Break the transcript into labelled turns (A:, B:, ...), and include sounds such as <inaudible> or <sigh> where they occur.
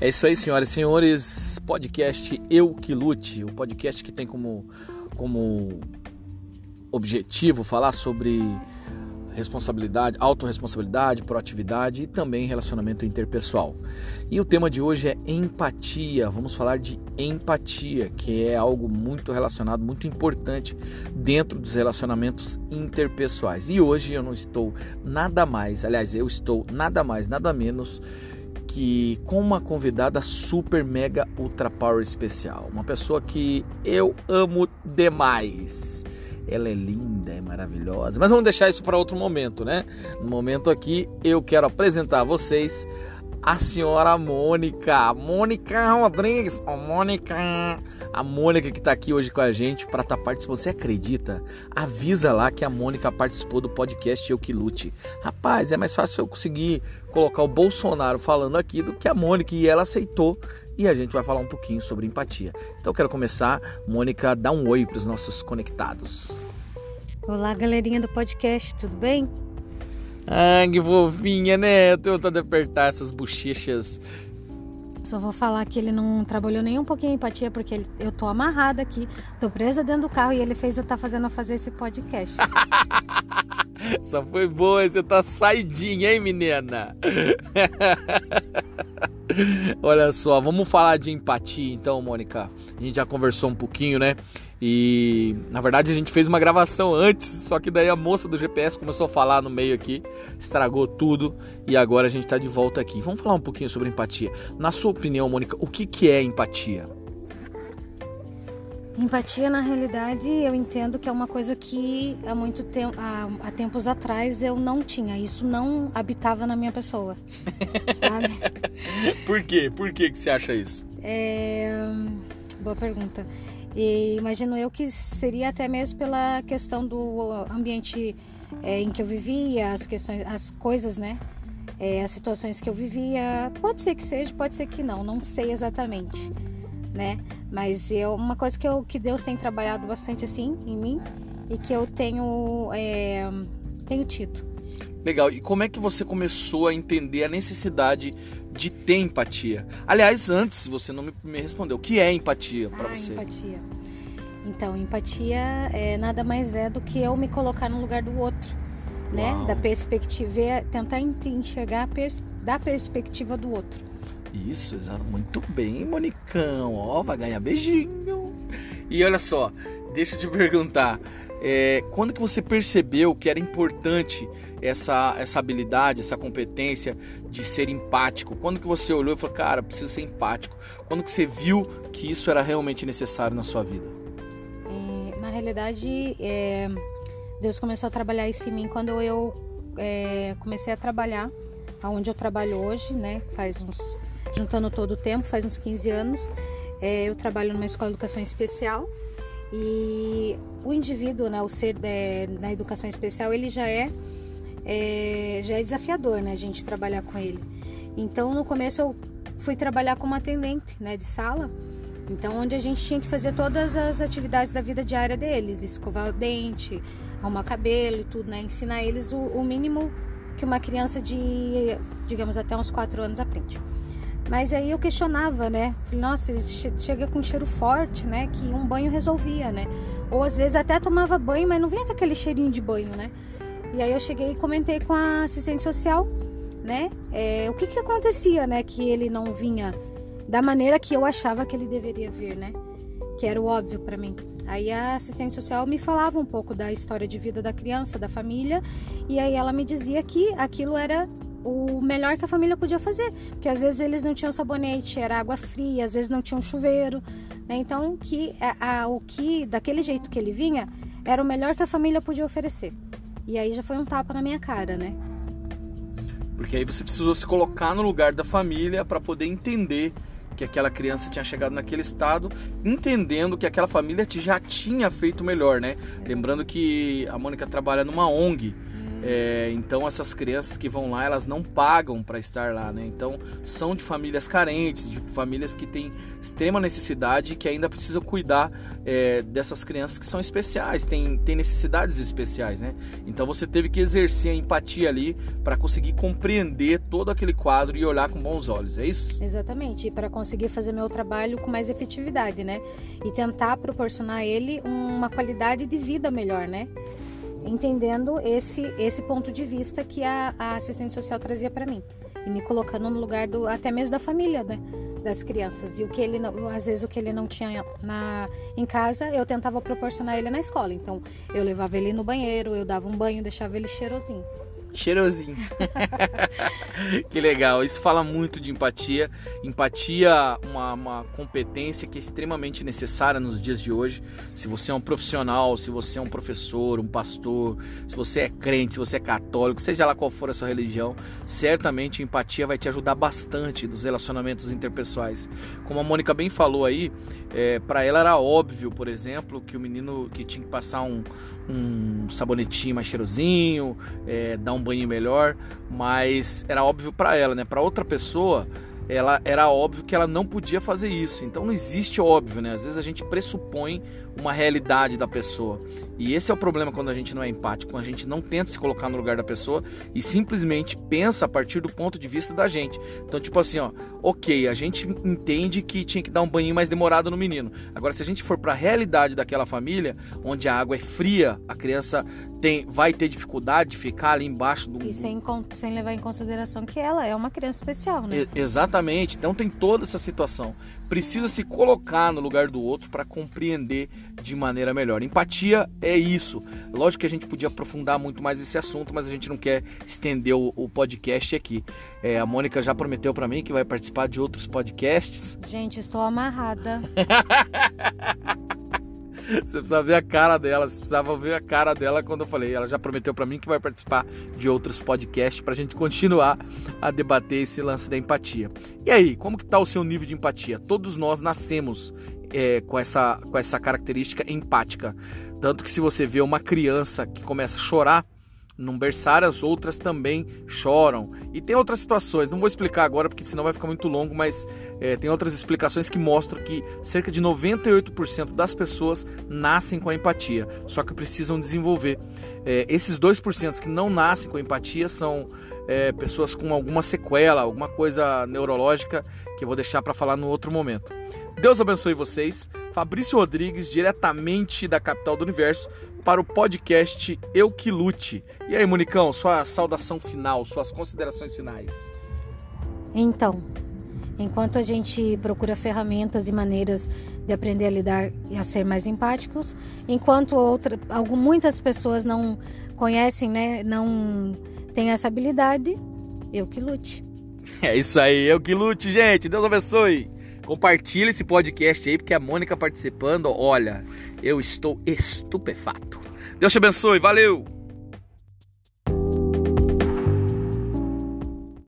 A: É isso aí, senhoras e senhores. Podcast Eu Que Lute, o podcast que tem como, como objetivo falar sobre responsabilidade, autorresponsabilidade, proatividade e também relacionamento interpessoal. E o tema de hoje é empatia. Vamos falar de empatia, que é algo muito relacionado, muito importante dentro dos relacionamentos interpessoais. E hoje eu não estou nada mais, aliás, eu estou nada mais, nada menos que com uma convidada super mega ultra power especial, uma pessoa que eu amo demais. Ela é linda, é maravilhosa. Mas vamos deixar isso para outro momento, né? No momento aqui, eu quero apresentar a vocês a senhora Mônica. Mônica Rodrigues. Oh, Mônica. A Mônica que está aqui hoje com a gente para estar tá participando. Você acredita? Avisa lá que a Mônica participou do podcast Eu Que Lute. Rapaz, é mais fácil eu conseguir colocar o Bolsonaro falando aqui do que a Mônica e ela aceitou e a gente vai falar um pouquinho sobre empatia. Então eu quero começar, Mônica, dá um oi para os nossos conectados.
B: Olá, galerinha do podcast, tudo bem?
A: Ah, que fofinha, né? Eu tô tentando apertar essas bochechas.
B: Só vou falar que ele não trabalhou nem um pouquinho em empatia, porque ele, eu tô amarrada aqui, tô presa dentro do carro e ele fez eu estar tá fazendo fazer esse podcast. <laughs>
A: Só foi boa, você tá saidinha, hein, menina? <laughs> <laughs> Olha só, vamos falar de empatia então, Mônica. A gente já conversou um pouquinho, né? E na verdade a gente fez uma gravação antes, só que daí a moça do GPS começou a falar no meio aqui, estragou tudo e agora a gente está de volta aqui. Vamos falar um pouquinho sobre empatia. Na sua opinião, Mônica, o que, que é empatia?
B: Empatia, na realidade, eu entendo que é uma coisa que há muito tempo, há, há tempos atrás eu não tinha. Isso não habitava na minha pessoa, <laughs> sabe?
A: Por quê? Por que que você acha isso?
B: É... Boa pergunta. E imagino eu que seria até mesmo pela questão do ambiente é, em que eu vivia, as questões, as coisas, né? É, as situações que eu vivia. Pode ser que seja, pode ser que não, não sei exatamente né? Mas é uma coisa que, eu, que Deus tem trabalhado bastante assim em mim e que eu tenho, é, tenho tido.
A: Legal. E como é que você começou a entender a necessidade de ter empatia? Aliás, antes você não me respondeu. O que é empatia para
B: ah,
A: você?
B: Empatia. Então, empatia é nada mais é do que eu me colocar no lugar do outro, né? Da perspectiva, é tentar enxergar pers da perspectiva do outro.
A: Isso, exato. Muito bem, Monicão. Ó, vai ganhar beijinho. E olha só, deixa eu te perguntar. É, quando que você percebeu que era importante essa, essa habilidade, essa competência de ser empático? Quando que você olhou e falou, cara, preciso ser empático? Quando que você viu que isso era realmente necessário na sua vida?
B: É, na realidade, é, Deus começou a trabalhar isso em mim quando eu é, comecei a trabalhar, aonde eu trabalho hoje, né? Faz uns juntando todo o tempo, faz uns 15 anos. É, eu trabalho numa escola de educação especial e o indivíduo, né, o ser é, na educação especial, ele já é, é, já é desafiador, né, a gente trabalhar com ele. Então, no começo eu fui trabalhar como atendente, né, de sala. Então, onde a gente tinha que fazer todas as atividades da vida diária deles, escovar o dente, arrumar cabelo e tudo, né, ensinar eles o, o mínimo que uma criança de, digamos, até uns 4 anos aprende. Mas aí eu questionava, né? Nossa, ele chega com um cheiro forte, né? Que um banho resolvia, né? Ou às vezes até tomava banho, mas não vinha aquele cheirinho de banho, né? E aí eu cheguei e comentei com a assistente social, né? É, o que que acontecia, né? Que ele não vinha da maneira que eu achava que ele deveria vir, né? Que era o óbvio para mim. Aí a assistente social me falava um pouco da história de vida da criança, da família, e aí ela me dizia que aquilo era o melhor que a família podia fazer, porque às vezes eles não tinham sabonete, era água fria, às vezes não tinham chuveiro, né? Então que a, a, o que daquele jeito que ele vinha era o melhor que a família podia oferecer. E aí já foi um tapa na minha cara, né?
A: Porque aí você precisou se colocar no lugar da família para poder entender que aquela criança tinha chegado naquele estado, entendendo que aquela família já tinha feito melhor, né? É. Lembrando que a Mônica trabalha numa ONG É, então essas crianças que vão lá, elas não pagam para estar lá, né? Então são de famílias carentes, de famílias que têm extrema necessidade e que ainda precisam cuidar é, dessas crianças que são especiais, têm, têm necessidades especiais, né? Então você teve que exercer a empatia ali para conseguir compreender todo aquele quadro e olhar com bons olhos, é isso?
B: Exatamente, para conseguir fazer meu trabalho com mais efetividade, né? E tentar proporcionar a ele uma qualidade de vida melhor, né? Entendendo esse esse ponto de vista que a, a assistente social trazia para mim e me colocando no lugar do até mesmo da família, né, das crianças e o que ele não, às vezes o que ele não tinha na em casa eu tentava proporcionar ele na escola. Então eu levava ele no banheiro, eu dava um banho, deixava ele cheirosinho.
A: Cheirosinho. <laughs> que legal. Isso fala muito de empatia. Empatia, uma, uma competência que é extremamente necessária nos dias de hoje. Se você é um profissional, se você é um professor, um pastor, se você é crente, se você é católico, seja lá qual for a sua religião, certamente empatia vai te ajudar bastante nos relacionamentos interpessoais. Como a Mônica bem falou aí, é, para ela era óbvio, por exemplo, que o menino que tinha que passar um, um sabonetinho mais cheirosinho, é, dar um banho melhor, mas era óbvio para ela, né? Para outra pessoa, ela era óbvio que ela não podia fazer isso. Então não existe óbvio, né? Às vezes a gente pressupõe uma realidade da pessoa. E esse é o problema quando a gente não é empático, quando a gente não tenta se colocar no lugar da pessoa e simplesmente pensa a partir do ponto de vista da gente. Então, tipo assim, ó, OK, a gente entende que tinha que dar um banho mais demorado no menino. Agora se a gente for para a realidade daquela família, onde a água é fria, a criança tem, vai ter dificuldade de ficar ali embaixo do.
B: E sem, sem levar em consideração que ela é uma criança especial, né?
A: E, exatamente. Então tem toda essa situação. Precisa se colocar no lugar do outro para compreender de maneira melhor. Empatia é isso. Lógico que a gente podia aprofundar muito mais esse assunto, mas a gente não quer estender o, o podcast aqui. É, a Mônica já prometeu para mim que vai participar de outros podcasts.
B: Gente, estou amarrada. <laughs>
A: Você precisava ver a cara dela, você precisava ver a cara dela quando eu falei. Ela já prometeu para mim que vai participar de outros podcasts para a gente continuar a debater esse lance da empatia. E aí, como que tá o seu nível de empatia? Todos nós nascemos é, com, essa, com essa característica empática. Tanto que se você vê uma criança que começa a chorar, num berçário, as outras também choram. E tem outras situações, não vou explicar agora porque senão vai ficar muito longo, mas é, tem outras explicações que mostram que cerca de 98% das pessoas nascem com a empatia, só que precisam desenvolver. É, esses 2% que não nascem com empatia são é, pessoas com alguma sequela, alguma coisa neurológica que eu vou deixar para falar no outro momento. Deus abençoe vocês. Fabrício Rodrigues, diretamente da capital do universo, para o podcast Eu Que Lute. E aí, Monicão, sua saudação final, suas considerações finais.
B: Então, enquanto a gente procura ferramentas e maneiras de aprender a lidar e a ser mais empáticos, enquanto outra, algumas, muitas pessoas não conhecem, né, não têm essa habilidade, eu que lute.
A: É isso aí, eu que lute, gente. Deus abençoe. Compartilhe esse podcast aí, porque a Mônica participando, olha, eu estou estupefato. Deus te abençoe, valeu!